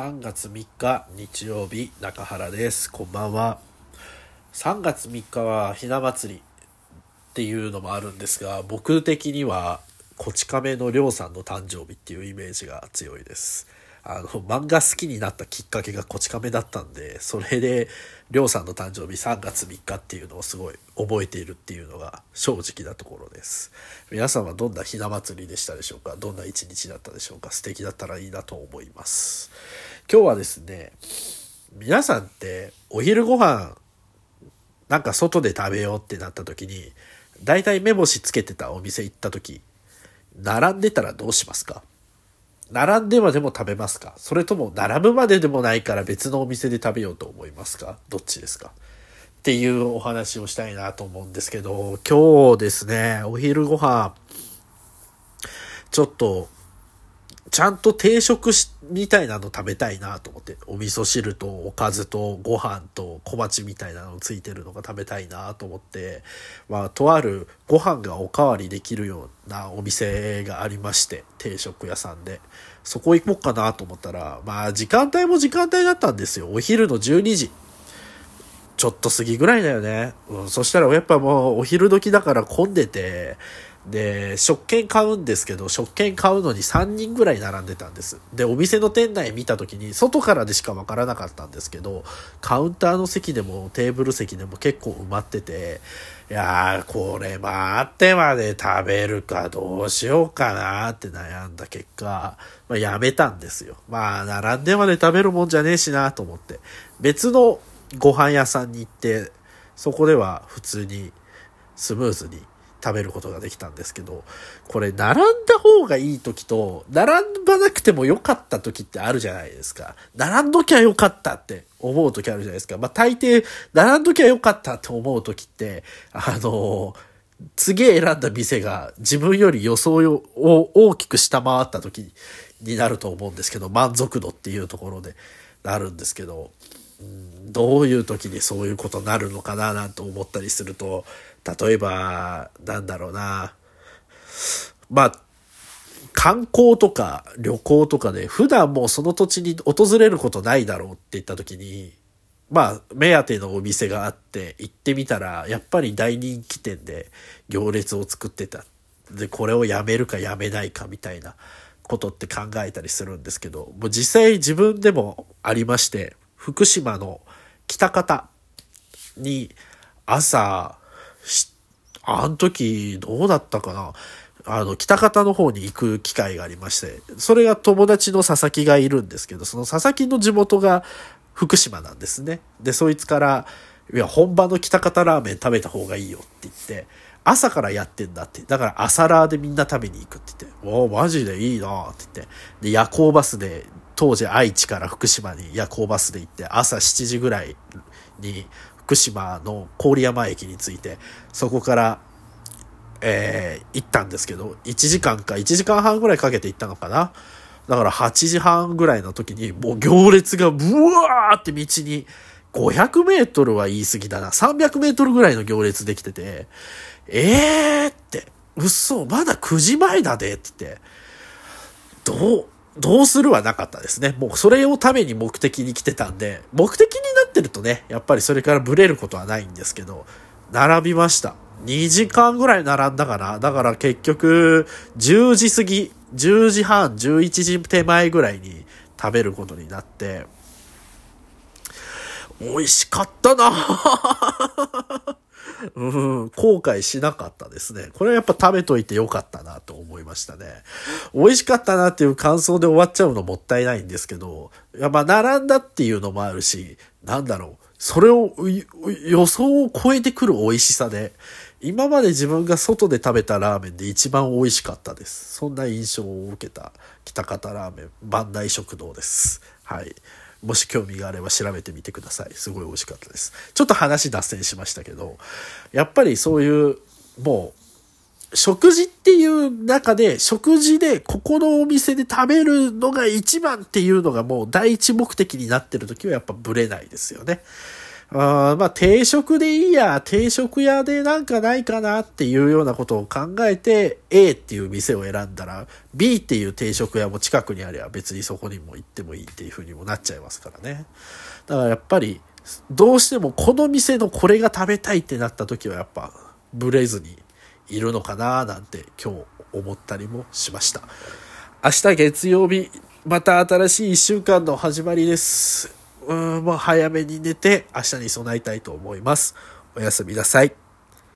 3月3日日曜日中原です。こんばんは。3月3日はひな祭りっていうのもあるんですが僕的にはこち亀のりょうさんの誕生日っていうイメージが強いです。あの漫画好きになったきっかけがこち亀だったんでそれでりょうさんの誕生日3月3日っていうのをすごい覚えているっていうのが正直なところです。皆さんはどんなひな祭りでしたでしょうか？どんな一日だったでしょうか？素敵だったらいいなと思います。今日はですね皆さんってお昼ご飯なんか外で食べようってなった時に大体目星つけてたお店行った時並んでたらどうしますか？並んでまでも食べますか？それとも並ぶまででもないから別のお店で食べようと思いますか？どっちですか？っていうお話をしたいなと思うんですけど、今日ですね、お昼ご飯、ちょっとちゃんと定食し、みたいなの食べたいなと思って、お味噌汁とおかずとご飯と小鉢みたいなのついてるのが食べたいなと思って、まあ、とあるご飯がおかわりできるようなお店がありまして、定食屋さんで。そこ行こうかなと思ったら、まあ、時間帯も時間帯だったんですよ。お昼の12時。ちょっと過ぎぐらいだよね。うん、そしたらやっぱもうお昼時だから混んでて、で、食券買うんですけど、食券買うのに3人ぐらい並んでたんです。で、お店の店内見た時に、外からでしかわからなかったんですけど、カウンターの席でもテーブル席でも結構埋まってて、いやー、これ待ってまで食べるかどうしようかなって悩んだ結果、まあ、やめたんですよ。まあ、並んでまで食べるもんじゃねえしなと思って。別のご飯屋さんに行って、そこでは普通にスムーズに食べることができたんですけど、これ並んだ方がいい時と、並ばなくても良かった時ってあるじゃないですか。並んどきゃ良かったって思う時あるじゃないですか。まあ大抵、並んどきゃ良かったって思う時って、あの、次選んだ店が自分より予想を大きく下回った時になると思うんですけど、満足度っていうところでなるんですけど、どういう時にそういうことになるのかななんて思ったりすると、例えば、なんだろうな。まあ、観光とか旅行とかで普段もうその土地に訪れることないだろうって言った時に、まあ、目当てのお店があって行ってみたら、やっぱり大人気店で行列を作ってた。で、これをやめるかやめないかみたいなことって考えたりするんですけど、もう実際自分でもありまして、福島の北方に朝あの時、どうだったかな？あの、北方の方に行く機会がありまして、それが友達の佐々木がいるんですけど、その佐々木の地元が福島なんですね。で、そいつから、いや、本場の北方ラーメン食べた方がいいよって言って、朝からやってんだって。だから朝ラーでみんな食べに行くって言って、おお、マジでいいなって言って。で、夜行バスで、当時愛知から福島に夜行バスで行って、朝7時ぐらいに福島の郡山駅に着いて、そこから、えー、行ったんですけど、1時間か1時間半ぐらいかけて行ったのかな？だから8時半ぐらいの時に、もう行列がブワーって道に、500メートルは言い過ぎだな。300メートルぐらいの行列できてて、えーって、嘘、まだ9時前だでって言って、どう、どうするはなかったですね。もうそれをために目的に来てたんで、目的になってるとね、やっぱりそれからブレることはないんですけど、並びました。2時間ぐらい並んだかな。だから結局、10時過ぎ、10時半、11時手前ぐらいに食べることになって、美味しかったなうん、後悔しなかったですね。これはやっぱ食べといてよかったなと思いましたね。美味しかったなっていう感想で終わっちゃうのもったいないんですけど、やっぱ並んだっていうのもあるし、なんだろう。それを予想を超えてくる美味しさで、今まで自分が外で食べたラーメンで一番美味しかったです。そんな印象を受けた北方ラーメン、万代食堂です。はい。もし興味があれば調べてみてください。すごい美味しかったです。ちょっと話脱線しましたけど、やっぱりそういう、もう、食事っていう中で、食事でここのお店で食べるのが一番っていうのがもう第一目的になってる時はやっぱブレないですよね。あまあ定食でいいや、定食屋でなんかないかなっていうようなことを考えて A っていう店を選んだら B っていう定食屋も近くにありゃ別にそこにも行ってもいいっていう風にもなっちゃいますからね。だからやっぱりどうしてもこの店のこれが食べたいってなった時はやっぱブレずにいるのかななんて今日思ったりもしました。明日月曜日、また新しい1週間の始まりです。うん、もう早めに寝て明日に備えたいと思います。おやすみなさい。